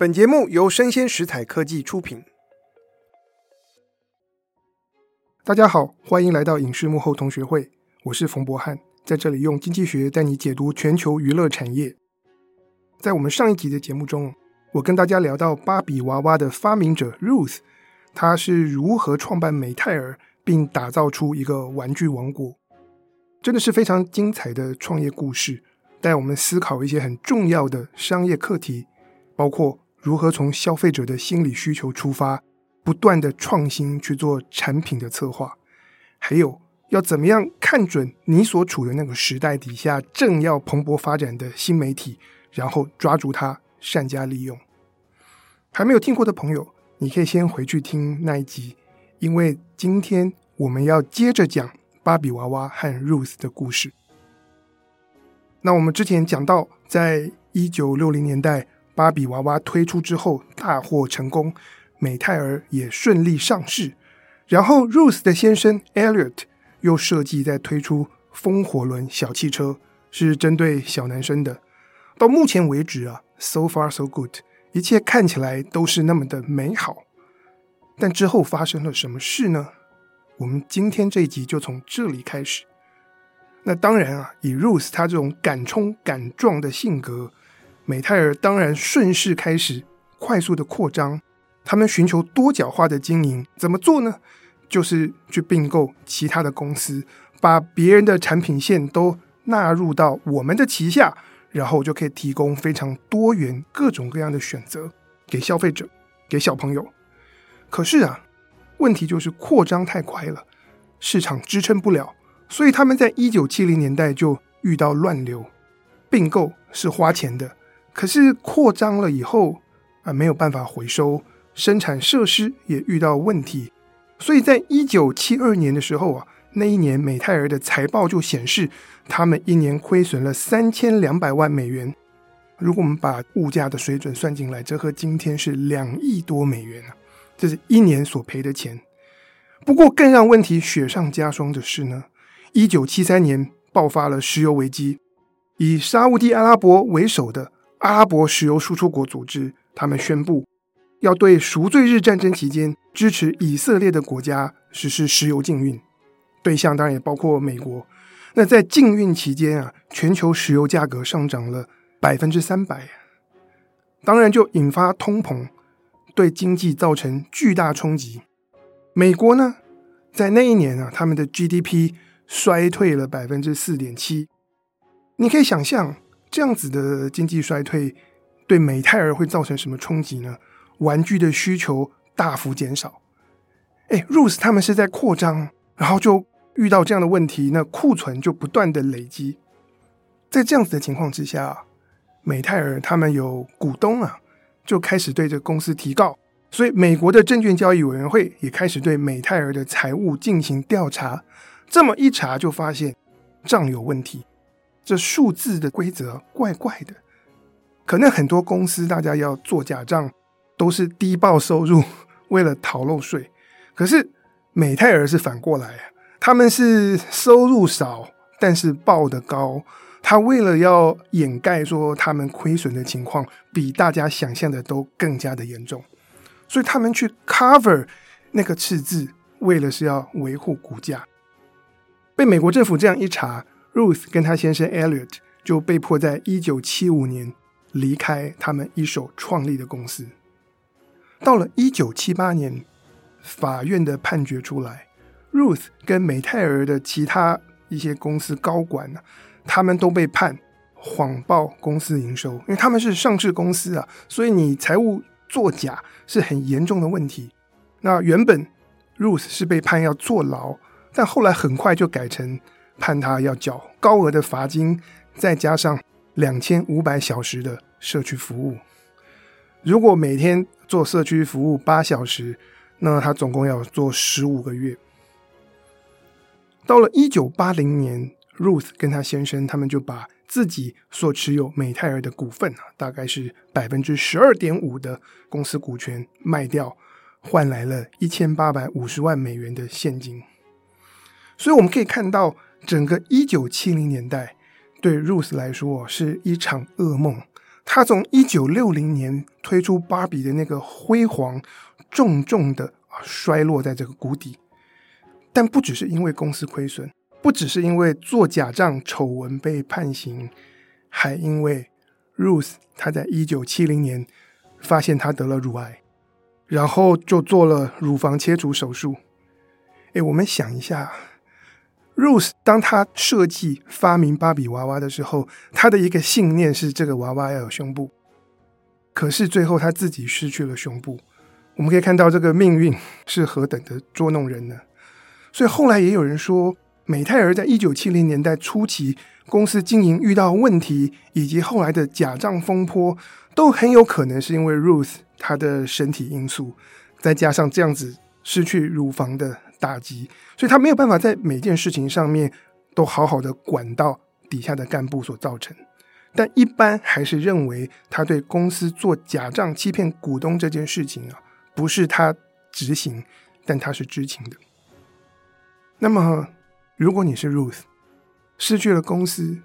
本节目由生鲜食材科技出品。大家好，欢迎来到影视幕后同学会，我是冯博翰，在这里用经济学带你解读全球娱乐产业。在我们上一集的节目中，我跟大家聊到芭比娃娃的发明者 Ruth，她是如何创办美泰儿，并打造出一个玩具王国，真的是非常精彩的创业故事，带我们思考一些很重要的商业课题，包括。如何从消费者的心理需求出发，不断的创新去做产品的策划，还有要怎么样看准你所处的那个时代底下正要蓬勃发展的新媒体，然后抓住它，善加利用。还没有听过的朋友，你可以先回去听那一集，因为今天我们要接着讲芭比娃娃和 Ruth 的故事。那我们之前讲到，在一九六零年代。芭比娃娃推出之后大获成功，美泰儿也顺利上市。然后，Ruth 的先生 Elliot 又设计再推出风火轮小汽车，是针对小男生的。到目前为止啊，so far so good，一切看起来都是那么的美好。但之后发生了什么事呢？我们今天这一集就从这里开始。那当然啊，以 Ruth 他这种敢冲敢撞的性格。美泰尔当然顺势开始快速的扩张，他们寻求多角化的经营，怎么做呢？就是去并购其他的公司，把别人的产品线都纳入到我们的旗下，然后就可以提供非常多元、各种各样的选择给消费者、给小朋友。可是啊，问题就是扩张太快了，市场支撑不了，所以他们在一九七零年代就遇到乱流。并购是花钱的。可是扩张了以后啊，没有办法回收，生产设施也遇到问题，所以在一九七二年的时候啊，那一年美泰儿的财报就显示，他们一年亏损了三千两百万美元。如果我们把物价的水准算进来，折合今天是两亿多美元啊，这是一年所赔的钱。不过更让问题雪上加霜的是呢，一九七三年爆发了石油危机，以沙乌地阿拉伯为首的。阿拉伯石油输出国组织，他们宣布要对赎罪日战争期间支持以色列的国家实施石油禁运，对象当然也包括美国。那在禁运期间啊，全球石油价格上涨了百分之三百，当然就引发通膨，对经济造成巨大冲击。美国呢，在那一年啊，他们的 GDP 衰退了百分之四点七，你可以想象。这样子的经济衰退对美泰尔会造成什么冲击呢？玩具的需求大幅减少。哎，Ruth 他们是在扩张，然后就遇到这样的问题，那库存就不断的累积。在这样子的情况之下，美泰尔他们有股东啊，就开始对这公司提告，所以美国的证券交易委员会也开始对美泰尔的财务进行调查。这么一查，就发现账有问题。这数字的规则怪怪的，可能很多公司大家要做假账，都是低报收入，为了逃漏税。可是美泰尔是反过来，他们是收入少，但是报得高。他为了要掩盖说他们亏损的情况比大家想象的都更加的严重，所以他们去 cover 那个赤字，为了是要维护股价。被美国政府这样一查。Ruth 跟他先生 Elliot 就被迫在一九七五年离开他们一手创立的公司。到了一九七八年，法院的判决出来，Ruth 跟美泰儿的其他一些公司高管呢，他们都被判谎报公司营收，因为他们是上市公司啊，所以你财务作假是很严重的问题。那原本 Ruth 是被判要坐牢，但后来很快就改成。判他要缴高额的罚金，再加上两千五百小时的社区服务。如果每天做社区服务八小时，那他总共要做十五个月。到了一九八零年，Ruth 跟他先生他们就把自己所持有美泰尔的股份啊，大概是百分之十二点五的公司股权卖掉，换来了一千八百五十万美元的现金。所以我们可以看到。整个一九七零年代对 Ruth 来说是一场噩梦，他从一九六零年推出芭比的那个辉煌，重重的摔落在这个谷底。但不只是因为公司亏损，不只是因为做假账丑闻被判刑，还因为 Ruth 她在一九七零年发现她得了乳癌，然后就做了乳房切除手术。哎，我们想一下。Ruth 当他设计发明芭比娃娃的时候，他的一个信念是这个娃娃要有胸部。可是最后他自己失去了胸部。我们可以看到这个命运是何等的捉弄人呢？所以后来也有人说，美泰儿在一九七零年代初期公司经营遇到问题，以及后来的假账风波，都很有可能是因为 Ruth 她的身体因素，再加上这样子失去乳房的。打击，所以他没有办法在每件事情上面都好好的管到底下的干部所造成。但一般还是认为他对公司做假账欺骗股东这件事情啊，不是他执行，但他是知情的。那么，如果你是 Ruth，失去了公司，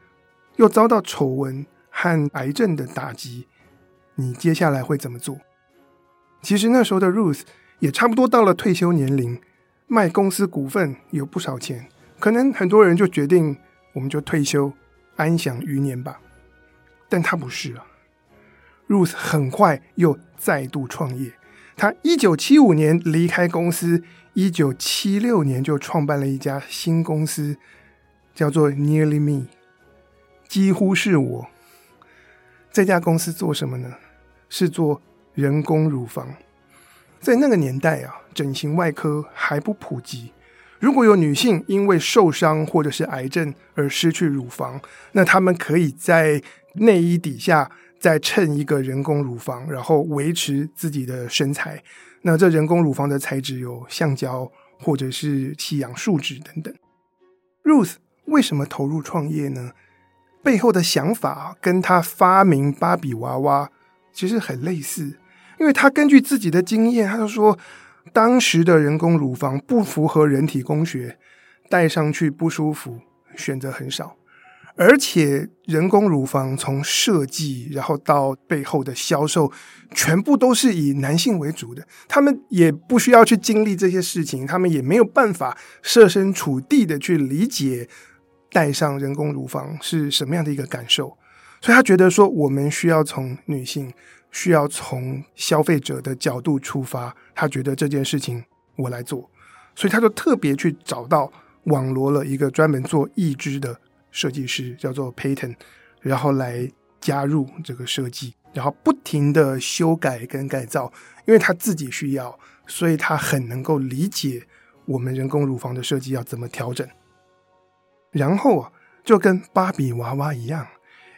又遭到丑闻和癌症的打击，你接下来会怎么做？其实那时候的 Ruth 也差不多到了退休年龄。卖公司股份有不少钱，可能很多人就决定我们就退休，安享余年吧。但他不是啊，Ruth 很快又再度创业。他一九七五年离开公司，一九七六年就创办了一家新公司，叫做 Nearly Me，几乎是我。这家公司做什么呢？是做人工乳房。在那个年代啊，整形外科还不普及。如果有女性因为受伤或者是癌症而失去乳房，那她们可以在内衣底下再衬一个人工乳房，然后维持自己的身材。那这人工乳房的材质有橡胶或者是弃养树脂等等。Ruth 为什么投入创业呢？背后的想法跟她发明芭比娃娃其实很类似。因为她根据自己的经验，她就说，当时的人工乳房不符合人体工学，戴上去不舒服，选择很少，而且人工乳房从设计然后到背后的销售，全部都是以男性为主的，他们也不需要去经历这些事情，他们也没有办法设身处地的去理解戴上人工乳房是什么样的一个感受，所以他觉得说，我们需要从女性。需要从消费者的角度出发，他觉得这件事情我来做，所以他就特别去找到网罗了一个专门做义肢的设计师，叫做 Payton，然后来加入这个设计，然后不停的修改跟改造，因为他自己需要，所以他很能够理解我们人工乳房的设计要怎么调整，然后啊，就跟芭比娃娃一样。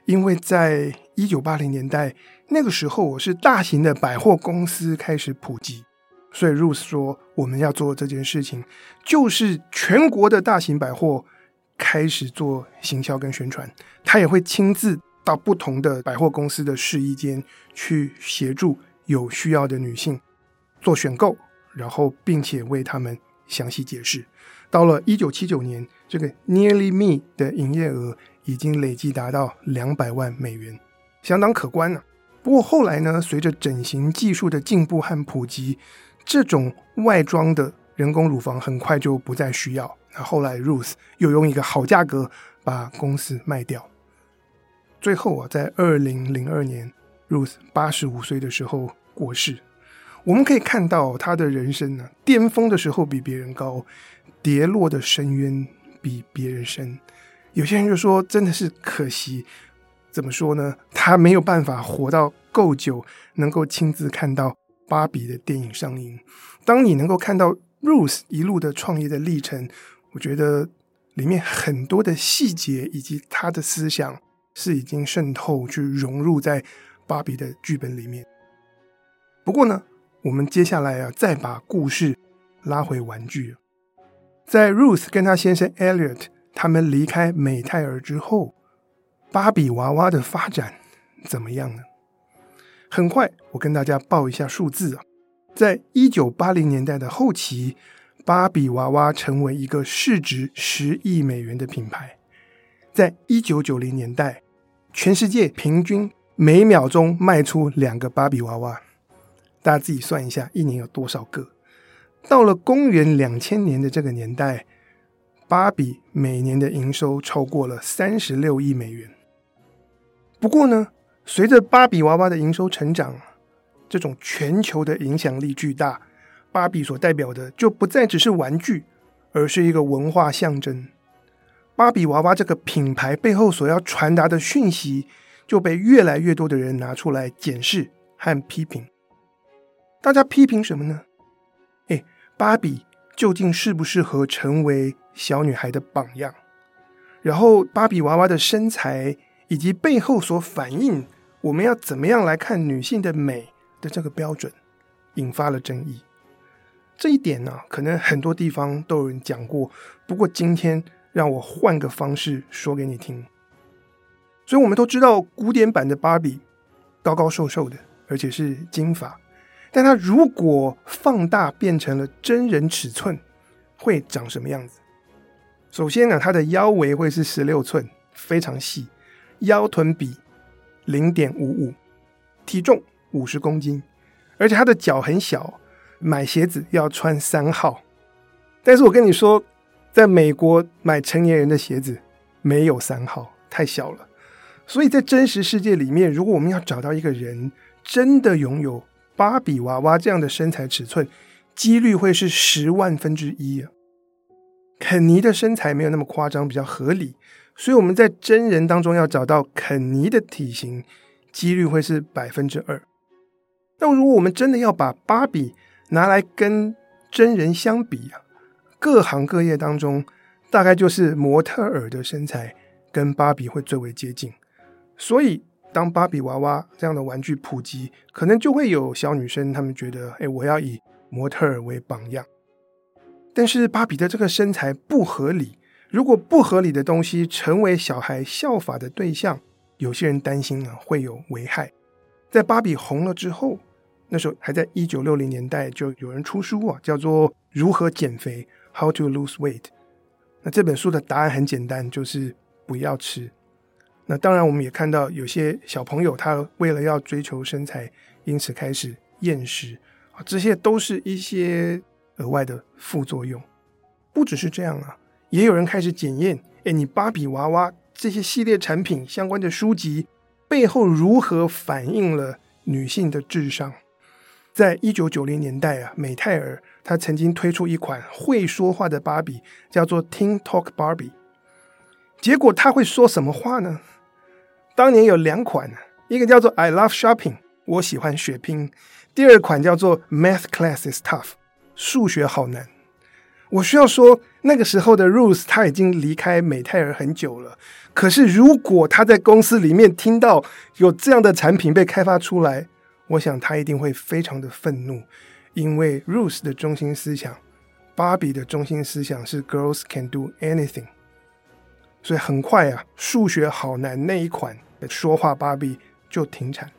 因为在一九八零年代那个时候，我是大型的百货公司开始普及，所以 Ruth 说我们要做这件事情，就是全国的大型百货开始做行销跟宣传，他也会亲自到不同的百货公司的试衣间去协助有需要的女性做选购，然后并且为他们详细解释。到了一九七九年，这个 Nearly Me 的营业额。已经累计达到两百万美元，相当可观了。不过后来呢，随着整形技术的进步和普及，这种外装的人工乳房很快就不再需要。那后来 Ruth 又用一个好价格把公司卖掉。最后啊，在二零零二年，Ruth 八十五岁的时候过世。我们可以看到他的人生呢，巅峰的时候比别人高，跌落的深渊比别人深。有些人就说，真的是可惜，怎么说呢？他没有办法活到够久，能够亲自看到芭比的电影上映。当你能够看到 Ruth 一路的创业的历程，我觉得里面很多的细节以及他的思想是已经渗透去融入在芭比的剧本里面。不过呢，我们接下来啊，再把故事拉回玩具，在 Ruth 跟他先生 Elliot。他们离开美泰尔之后，芭比娃娃的发展怎么样呢？很快，我跟大家报一下数字啊，在一九八零年代的后期，芭比娃娃成为一个市值十亿美元的品牌。在一九九零年代，全世界平均每秒钟卖出两个芭比娃娃，大家自己算一下，一年有多少个？到了公元两千年的这个年代，芭比每年的营收超过了三十六亿美元。不过呢，随着芭比娃娃的营收成长，这种全球的影响力巨大，芭比所代表的就不再只是玩具，而是一个文化象征。芭比娃娃这个品牌背后所要传达的讯息，就被越来越多的人拿出来检视和批评。大家批评什么呢？诶，芭比究竟适不适合成为小女孩的榜样？然后，芭比娃娃的身材以及背后所反映我们要怎么样来看女性的美的这个标准，引发了争议。这一点呢，可能很多地方都有人讲过。不过今天让我换个方式说给你听。所以，我们都知道古典版的芭比高高瘦瘦的，而且是金发。但它如果放大变成了真人尺寸，会长什么样子？首先呢，它的腰围会是十六寸，非常细，腰臀比零点五五，体重五十公斤，而且他的脚很小，买鞋子要穿三号。但是我跟你说，在美国买成年人的鞋子没有三号，太小了。所以在真实世界里面，如果我们要找到一个人真的拥有芭比娃娃这样的身材尺寸，几率会是十万分之一啊。肯尼的身材没有那么夸张，比较合理，所以我们在真人当中要找到肯尼的体型，几率会是百分之二。那如果我们真的要把芭比拿来跟真人相比啊，各行各业当中，大概就是模特儿的身材跟芭比会最为接近。所以，当芭比娃娃这样的玩具普及，可能就会有小女生她们觉得，哎，我要以模特儿为榜样。但是，芭比的这个身材不合理，如果不合理的东西成为小孩效法的对象，有些人担心呢会有危害。在芭比红了之后，那时候还在一九六零年代，就有人出书啊，叫做《如何减肥》（How to Lose Weight）。那这本书的答案很简单，就是不要吃。那当然，我们也看到有些小朋友，他为了要追求身材，因此开始厌食啊，这些都是一些额外的副作用。不只是这样啊，也有人开始检验，哎，你芭比娃娃这些系列产品相关的书籍背后如何反映了女性的智商。在一九九零年代啊，美泰尔他曾经推出一款会说话的芭比，叫做 Teen Talk Barbie。结果他会说什么话呢？当年有两款，一个叫做 I love shopping，我喜欢血拼；第二款叫做 Math class is tough，数学好难。我需要说，那个时候的 Ruth 他已经离开美泰尔很久了。可是如果他在公司里面听到有这样的产品被开发出来，我想他一定会非常的愤怒，因为 Ruth 的中心思想，芭比的中心思想是 Girls can do anything。所以很快啊，数学好难那一款。说话芭比就停产。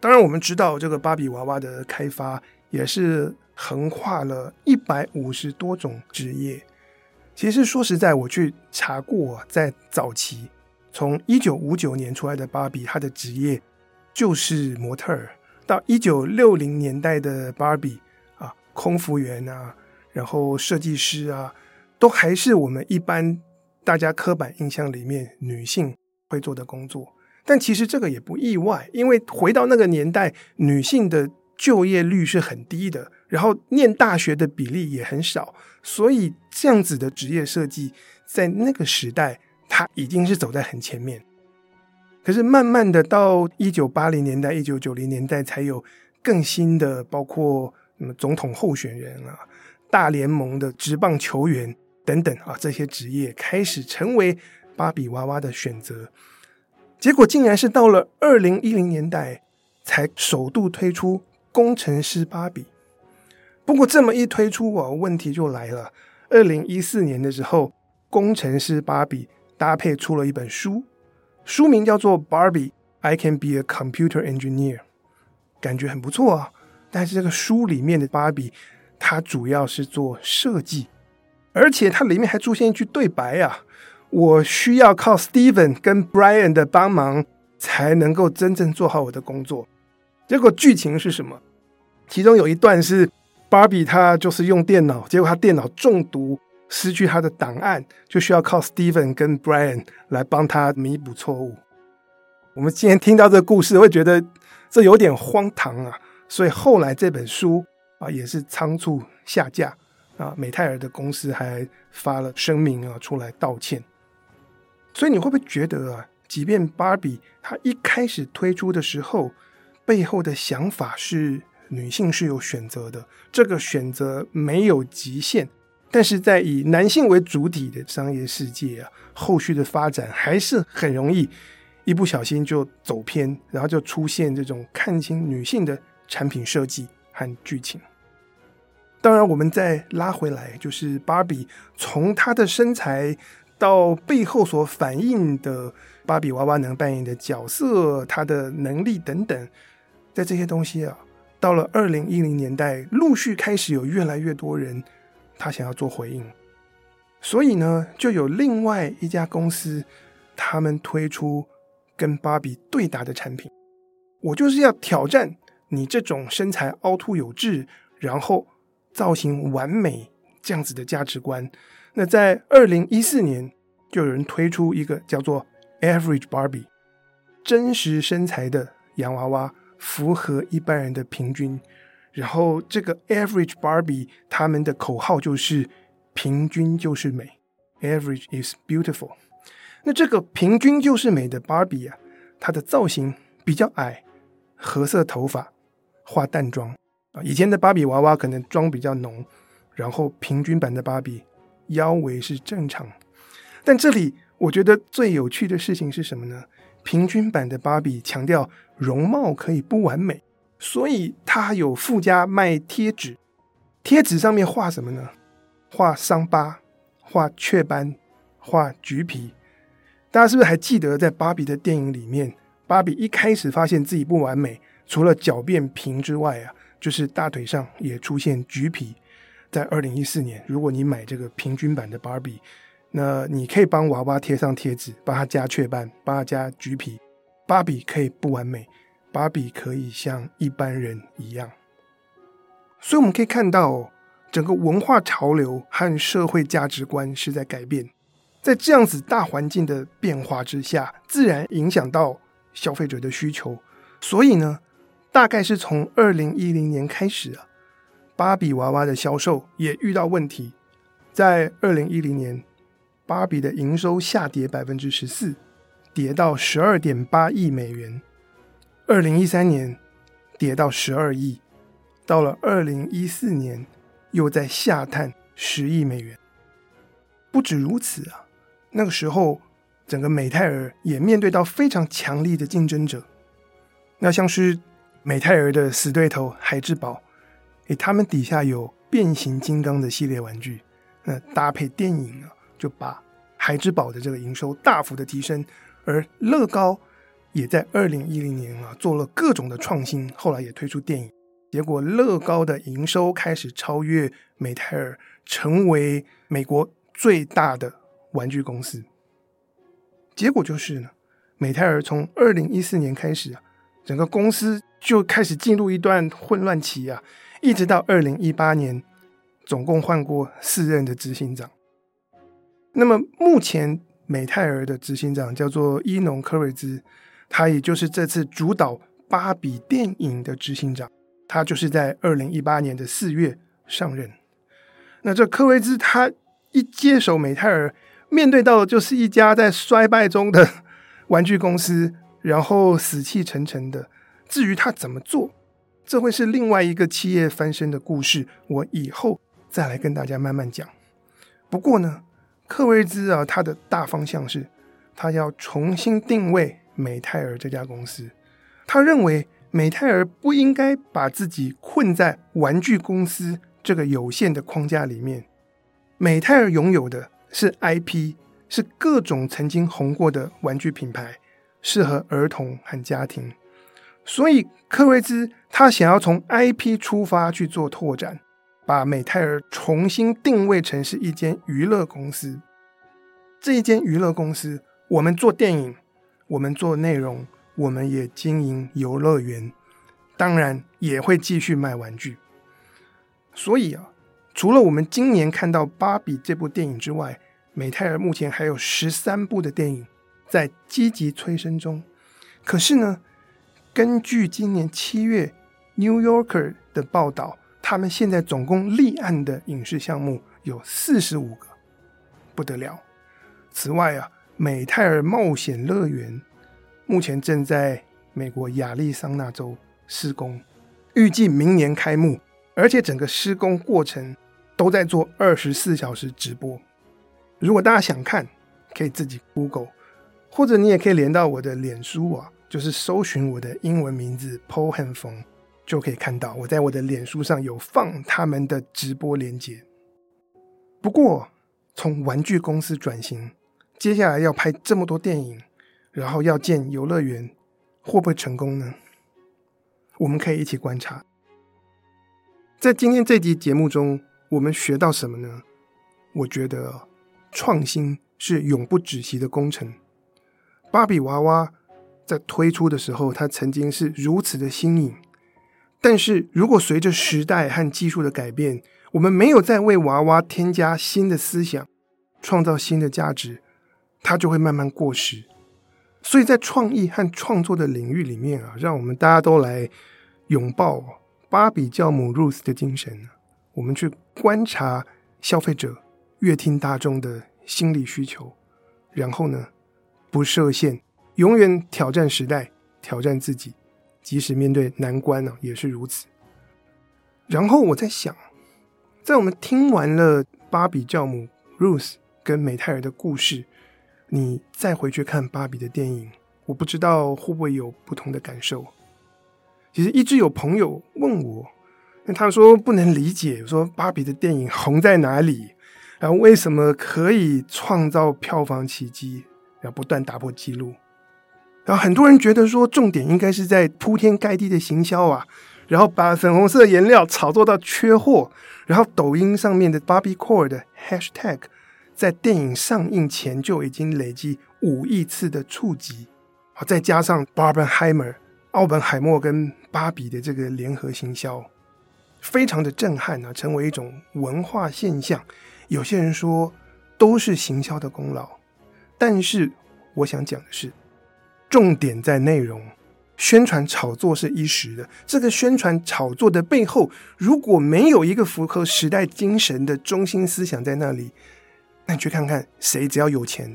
当然，我们知道这个芭比娃娃的开发也是横跨了一百五十多种职业。其实说实在，我去查过，在早期从一九五九年出来的芭比，她的职业就是模特儿；到一九六零年代的芭比啊，空服员啊，然后设计师啊，都还是我们一般大家刻板印象里面女性。会做的工作，但其实这个也不意外，因为回到那个年代，女性的就业率是很低的，然后念大学的比例也很少，所以这样子的职业设计在那个时代，它已经是走在很前面。可是慢慢的到一九八零年代、一九九零年代，才有更新的，包括什么总统候选人啊、大联盟的职棒球员等等啊，这些职业开始成为。芭比娃娃的选择，结果竟然是到了二零一零年代才首度推出工程师芭比。不过这么一推出啊，问题就来了。二零一四年的时候，工程师芭比搭配出了一本书，书名叫做《Barbie I Can Be a Computer Engineer》，感觉很不错啊。但是这个书里面的芭比，它主要是做设计，而且它里面还出现一句对白啊。我需要靠 Steven 跟 Brian 的帮忙，才能够真正做好我的工作。结果剧情是什么？其中有一段是芭比，她就是用电脑，结果她电脑中毒，失去她的档案，就需要靠 Steven 跟 Brian 来帮她弥补错误。我们今天听到这个故事，会觉得这有点荒唐啊！所以后来这本书啊，也是仓促下架啊。美泰尔的公司还发了声明啊，出来道歉。所以你会不会觉得啊，即便芭比她一开始推出的时候，背后的想法是女性是有选择的，这个选择没有极限，但是在以男性为主体的商业世界啊，后续的发展还是很容易。一不小心就走偏，然后就出现这种看清女性的产品设计和剧情。当然，我们再拉回来，就是芭比从她的身材到背后所反映的芭比娃娃能扮演的角色、她的能力等等，在这些东西啊，到了二零一零年代，陆续开始有越来越多人他想要做回应，所以呢，就有另外一家公司，他们推出。跟芭比对打的产品，我就是要挑战你这种身材凹凸有致，然后造型完美这样子的价值观。那在二零一四年，就有人推出一个叫做 Average Barbie，真实身材的洋娃娃，符合一般人的平均。然后这个 Average Barbie 他们的口号就是平均就是美，Average is beautiful。那这个平均就是美的芭比啊，它的造型比较矮，褐色头发，化淡妆啊。以前的芭比娃娃可能妆比较浓，然后平均版的芭比腰围是正常。但这里我觉得最有趣的事情是什么呢？平均版的芭比强调容貌可以不完美，所以它还有附加卖贴纸，贴纸上面画什么呢？画伤疤，画雀斑，画橘皮。大家是不是还记得，在芭比的电影里面，芭比一开始发现自己不完美，除了脚变平之外啊，就是大腿上也出现橘皮。在二零一四年，如果你买这个平均版的芭比，那你可以帮娃娃贴上贴纸，帮他加雀斑，帮他加橘皮。芭比可以不完美，芭比可以像一般人一样。所以我们可以看到，整个文化潮流和社会价值观是在改变。在这样子大环境的变化之下，自然影响到消费者的需求。所以呢，大概是从二零一零年开始啊，芭比娃娃的销售也遇到问题。在二零一零年，芭比的营收下跌百分之十四，跌到十二点八亿美元。二零一三年跌到十二亿，到了二零一四年又在下探十亿美元。不止如此啊。那个时候，整个美泰尔也面对到非常强力的竞争者，那像是美泰尔的死对头孩之宝，诶，他们底下有变形金刚的系列玩具，那搭配电影啊，就把孩之宝的这个营收大幅的提升，而乐高也在二零一零年啊做了各种的创新，后来也推出电影，结果乐高的营收开始超越美泰尔，成为美国最大的。玩具公司，结果就是呢，美泰尔从二零一四年开始啊，整个公司就开始进入一段混乱期啊，一直到二零一八年，总共换过四任的执行长。那么目前美泰尔的执行长叫做伊农科瑞兹，他也就是这次主导芭比电影的执行长，他就是在二零一八年的四月上任。那这科瑞兹他一接手美泰尔。面对到的就是一家在衰败中的 玩具公司，然后死气沉沉的。至于他怎么做，这会是另外一个企业翻身的故事，我以后再来跟大家慢慢讲。不过呢，柯瑞兹啊，他的大方向是，他要重新定位美泰尔这家公司。他认为美泰尔不应该把自己困在玩具公司这个有限的框架里面。美泰尔拥有的。是 IP，是各种曾经红过的玩具品牌，适合儿童和家庭。所以柯瑞兹他想要从 IP 出发去做拓展，把美泰尔重新定位成是一间娱乐公司。这一间娱乐公司，我们做电影，我们做内容，我们也经营游乐园，当然也会继续卖玩具。所以啊，除了我们今年看到《芭比》这部电影之外，美泰尔目前还有十三部的电影在积极催生中。可是呢，根据今年七月《New Yorker》的报道，他们现在总共立案的影视项目有四十五个，不得了。此外啊，美泰尔冒险乐园目前正在美国亚利桑那州施工，预计明年开幕。而且整个施工过程都在做二十四小时直播。如果大家想看，可以自己 Google，或者你也可以连到我的脸书啊，就是搜寻我的英文名字 Paul 汉凤，就可以看到我在我的脸书上有放他们的直播链接。不过，从玩具公司转型，接下来要拍这么多电影，然后要建游乐园，会不会成功呢？我们可以一起观察。在今天这集节目中，我们学到什么呢？我觉得创新是永不止息的工程。芭比娃娃在推出的时候，它曾经是如此的新颖，但是如果随着时代和技术的改变，我们没有再为娃娃添加新的思想，创造新的价值，它就会慢慢过时。所以在创意和创作的领域里面啊，让我们大家都来拥抱。芭比教母 Ruth 的精神，我们去观察消费者、阅听大众的心理需求，然后呢，不设限，永远挑战时代，挑战自己，即使面对难关呢，也是如此。然后我在想，在我们听完了芭比教母 Ruth 跟美泰尔的故事，你再回去看芭比的电影，我不知道会不会有不同的感受。其实一直有朋友问我，那他说不能理解，说芭比的电影红在哪里？然后为什么可以创造票房奇迹，然后不断打破纪录？然后很多人觉得说重点应该是在铺天盖地的行销啊，然后把粉红色颜料炒作到缺货，然后抖音上面的 Barbiecore 的 Hashtag 在电影上映前就已经累积五亿次的触及，好，再加上 Barbenheimer。奥本海默跟芭比的这个联合行销，非常的震撼啊，成为一种文化现象。有些人说都是行销的功劳，但是我想讲的是，重点在内容，宣传炒作是一时的。这个宣传炒作的背后，如果没有一个符合时代精神的中心思想在那里，那你去看看谁只要有钱，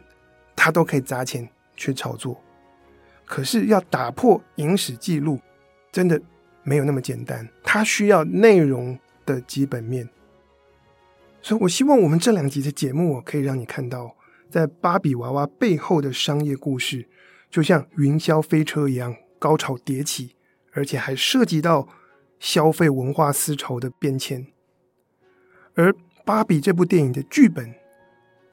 他都可以砸钱去炒作。可是要打破影史记录，真的没有那么简单。它需要内容的基本面。所以我希望我们这两集的节目可以让你看到，在芭比娃娃背后的商业故事，就像云霄飞车一样高潮迭起，而且还涉及到消费文化思潮的变迁。而芭比这部电影的剧本，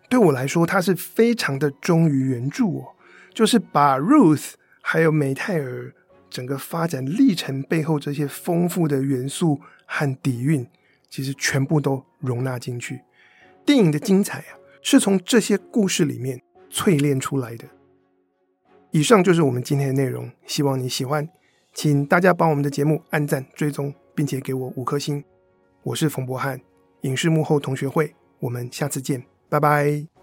对我来说，它是非常的忠于原著哦，就是把 Ruth。还有美泰尔整个发展历程背后这些丰富的元素和底蕴，其实全部都容纳进去。电影的精彩啊，是从这些故事里面淬炼出来的。以上就是我们今天的内容，希望你喜欢，请大家帮我们的节目按赞、追踪，并且给我五颗星。我是冯博翰，影视幕后同学会，我们下次见，拜拜。